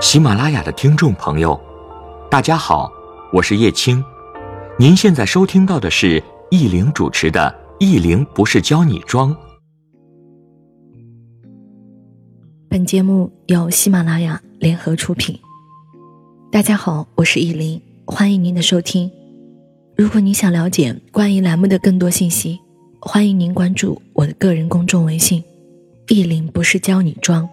喜马拉雅的听众朋友，大家好，我是叶青。您现在收听到的是易玲主持的《易玲不是教你装》。本节目由喜马拉雅联合出品。大家好，我是易玲，欢迎您的收听。如果你想了解关于栏目的更多信息，欢迎您关注我的个人公众微信“易玲不是教你装”。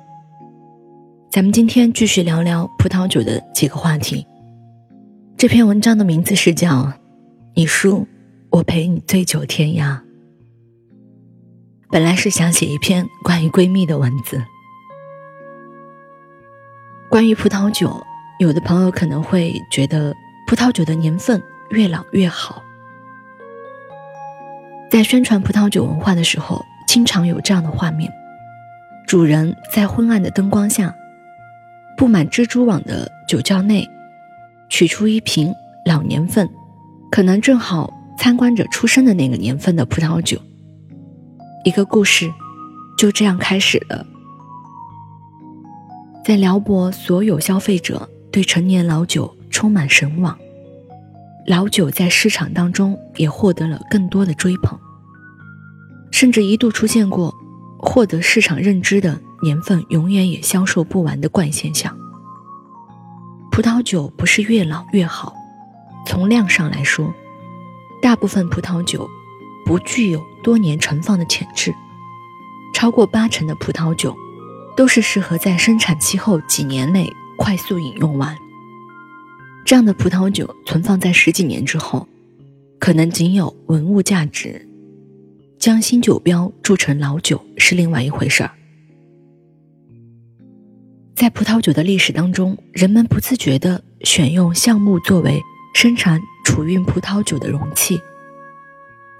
咱们今天继续聊聊葡萄酒的几个话题。这篇文章的名字是叫《你输，我陪你醉酒天涯》。本来是想写一篇关于闺蜜的文字。关于葡萄酒，有的朋友可能会觉得葡萄酒的年份越老越好。在宣传葡萄酒文化的时候，经常有这样的画面：主人在昏暗的灯光下。布满蜘蛛网的酒窖内，取出一瓶老年份，可能正好参观者出生的那个年份的葡萄酒。一个故事就这样开始了。在辽博，所有消费者对陈年老酒充满神往，老酒在市场当中也获得了更多的追捧，甚至一度出现过获得市场认知的。年份永远也销售不完的怪现象。葡萄酒不是越老越好，从量上来说，大部分葡萄酒不具有多年存放的潜质，超过八成的葡萄酒都是适合在生产期后几年内快速饮用完。这样的葡萄酒存放在十几年之后，可能仅有文物价值，将新酒标铸成老酒是另外一回事儿。在葡萄酒的历史当中，人们不自觉地选用橡木作为生产储运葡萄酒的容器，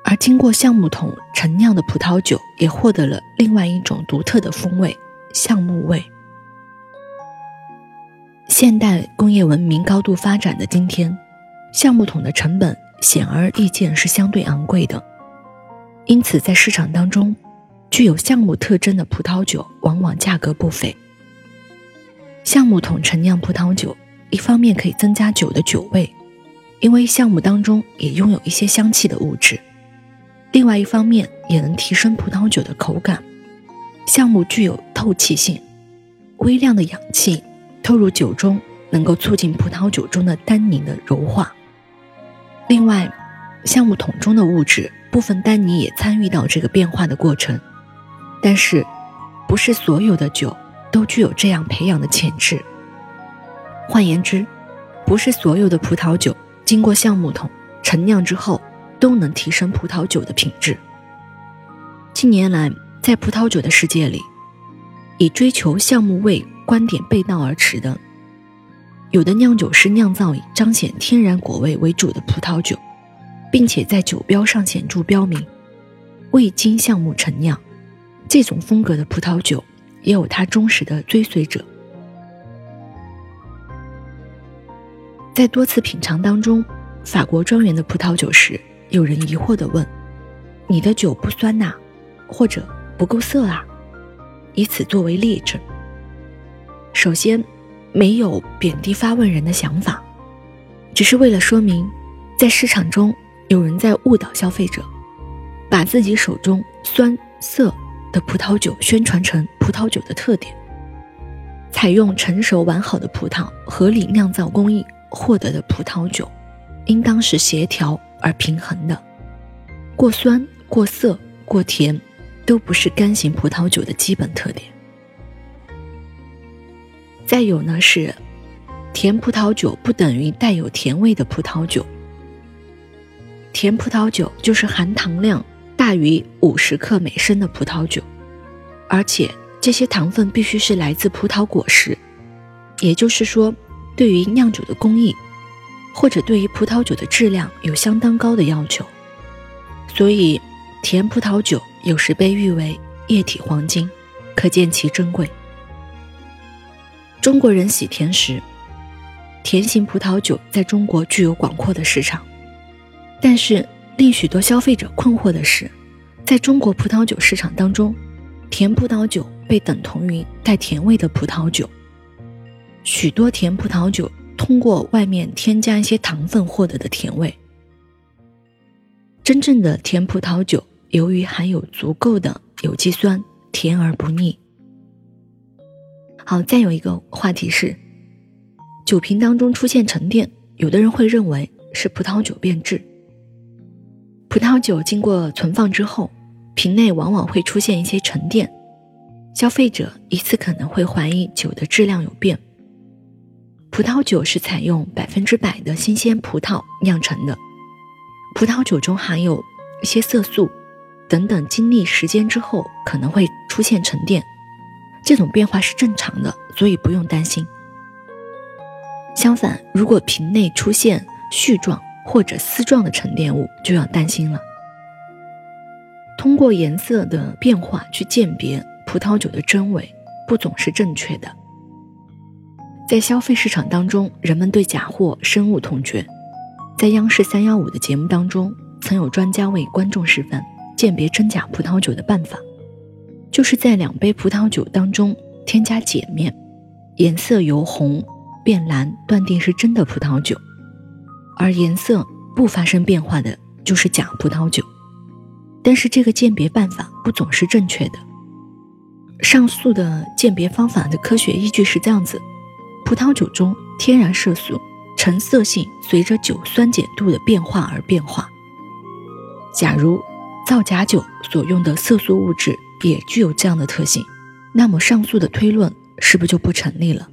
而经过橡木桶陈酿的葡萄酒也获得了另外一种独特的风味——橡木味。现代工业文明高度发展的今天，橡木桶的成本显而易见是相对昂贵的，因此在市场当中，具有橡木特征的葡萄酒往往价格不菲。橡木桶陈酿葡萄酒，一方面可以增加酒的酒味，因为橡木当中也拥有一些香气的物质；另外一方面也能提升葡萄酒的口感。橡木具有透气性，微量的氧气透入酒中，能够促进葡萄酒中的单宁的柔化。另外，橡木桶中的物质部分单宁也参与到这个变化的过程，但是，不是所有的酒。都具有这样培养的潜质。换言之，不是所有的葡萄酒经过橡木桶陈酿之后都能提升葡萄酒的品质。近年来，在葡萄酒的世界里，以追求橡木味观点背道而驰的，有的酿酒师酿造以彰显天然果味为主的葡萄酒，并且在酒标上显著标明未经橡木陈酿，这种风格的葡萄酒。也有他忠实的追随者。在多次品尝当中，法国庄园的葡萄酒时，有人疑惑地问：“你的酒不酸呐，或者不够涩啊？”以此作为例证。首先，没有贬低发问人的想法，只是为了说明，在市场中有人在误导消费者，把自己手中酸涩。的葡萄酒宣传成葡萄酒的特点，采用成熟完好的葡萄合理酿造工艺获得的葡萄酒，应当是协调而平衡的。过酸、过涩、过甜，都不是干型葡萄酒的基本特点。再有呢是，甜葡萄酒不等于带有甜味的葡萄酒。甜葡萄酒就是含糖量。大于五十克每升的葡萄酒，而且这些糖分必须是来自葡萄果实，也就是说，对于酿酒的工艺，或者对于葡萄酒的质量有相当高的要求。所以，甜葡萄酒有时被誉为液体黄金，可见其珍贵。中国人喜甜食，甜型葡萄酒在中国具有广阔的市场，但是。令许多消费者困惑的是，在中国葡萄酒市场当中，甜葡萄酒被等同于带甜味的葡萄酒。许多甜葡萄酒通过外面添加一些糖分获得的甜味。真正的甜葡萄酒，由于含有足够的有机酸，甜而不腻。好，再有一个话题是，酒瓶当中出现沉淀，有的人会认为是葡萄酒变质。葡萄酒经过存放之后，瓶内往往会出现一些沉淀，消费者一次可能会怀疑酒的质量有变。葡萄酒是采用百分之百的新鲜葡萄酿成的。葡萄酒中含有一些色素，等等，经历时间之后可能会出现沉淀，这种变化是正常的，所以不用担心。相反，如果瓶内出现絮状或者丝状的沉淀物，就要担心了。通过颜色的变化去鉴别葡萄酒的真伪，不总是正确的。在消费市场当中，人们对假货深恶痛绝。在央视三幺五的节目当中，曾有专家为观众示范鉴别真假葡萄酒的办法，就是在两杯葡萄酒当中添加碱面，颜色由红变蓝，断定是真的葡萄酒；而颜色不发生变化的，就是假葡萄酒。但是这个鉴别办法不总是正确的。上述的鉴别方法的科学依据是这样子：葡萄酒中天然色素。成色性随着酒酸碱度的变化而变化。假如造假酒所用的色素物质也具有这样的特性，那么上述的推论是不是就不成立了？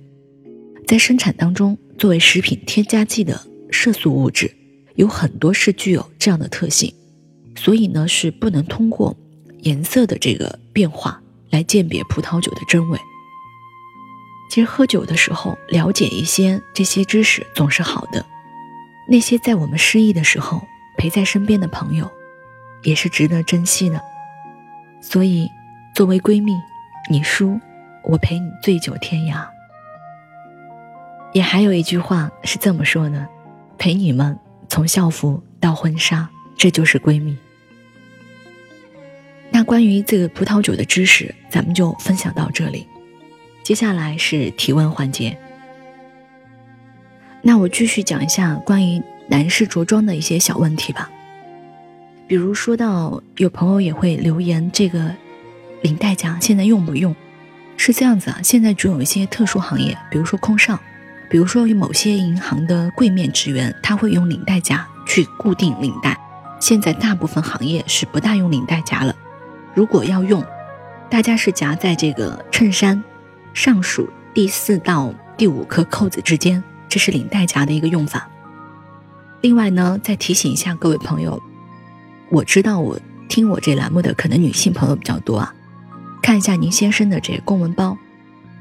在生产当中，作为食品添加剂的色素物质有很多是具有这样的特性，所以呢是不能通过颜色的这个变化来鉴别葡萄酒的真伪。其实喝酒的时候，了解一些这些知识总是好的。那些在我们失意的时候陪在身边的朋友，也是值得珍惜的。所以，作为闺蜜，你输，我陪你醉酒天涯。也还有一句话是这么说的：陪你们从校服到婚纱，这就是闺蜜。那关于这个葡萄酒的知识，咱们就分享到这里。接下来是提问环节。那我继续讲一下关于男士着装的一些小问题吧。比如说到有朋友也会留言，这个领带夹现在用不用？是这样子啊，现在只有一些特殊行业，比如说空少，比如说有某些银行的柜面职员，他会用领带夹去固定领带。现在大部分行业是不大用领带夹了。如果要用，大家是夹在这个衬衫。上数第四到第五颗扣子之间，这是领带夹的一个用法。另外呢，再提醒一下各位朋友，我知道我听我这栏目的可能女性朋友比较多啊，看一下您先生的这个公文包，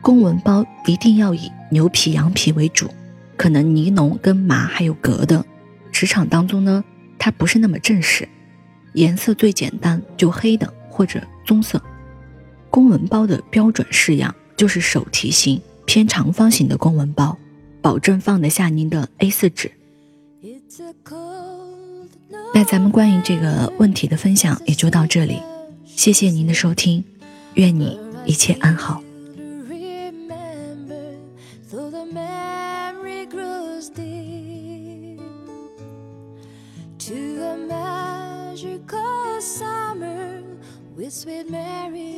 公文包一定要以牛皮、羊皮为主，可能尼龙跟麻还有革的，职场当中呢，它不是那么正式，颜色最简单就黑的或者棕色。公文包的标准式样。就是手提型偏长方形的公文包，保证放得下您的 A4 纸。那咱们关于这个问题的分享也就到这里，谢谢您的收听，愿你一切安好。sweet Mary.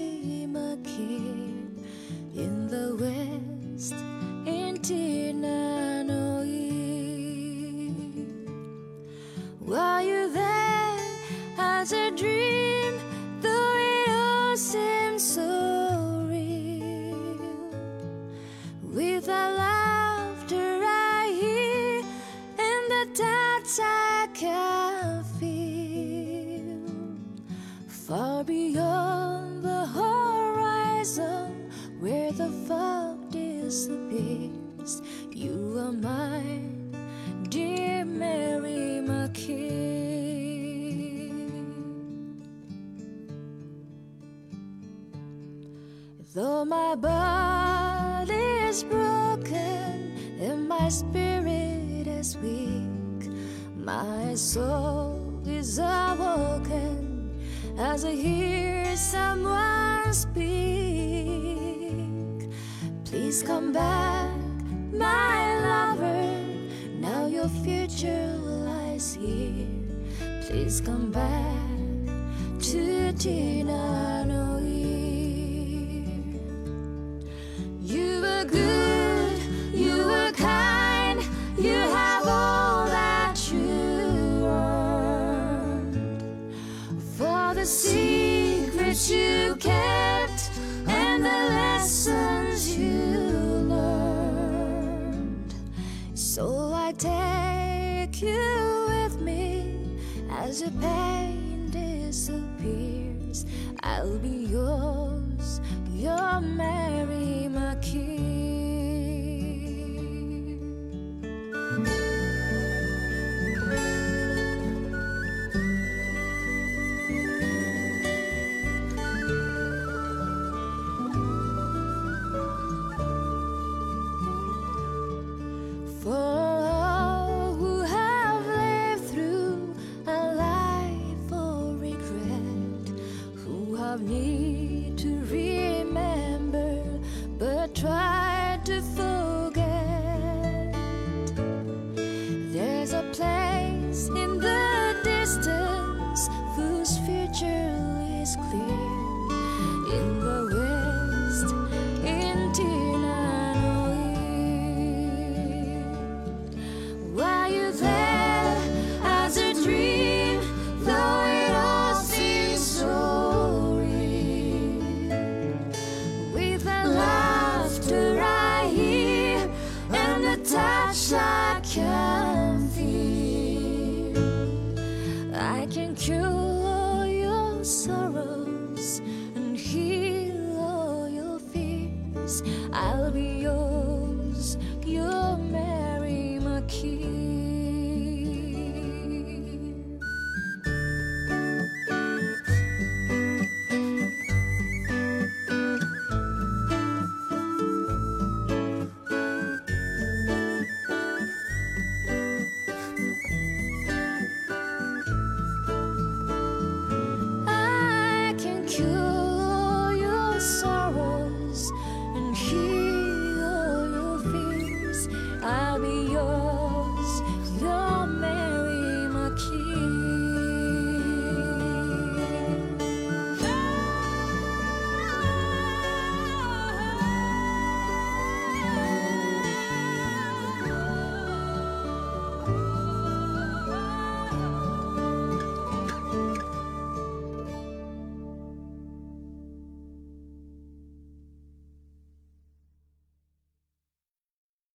My spirit is weak, my soul is awoken as I hear someone speak. Please come back, my lover. Now your future lies here. Please come back to Tina. as your pain disappears, I'll be yours, your Mary, my king. I can cure your soul.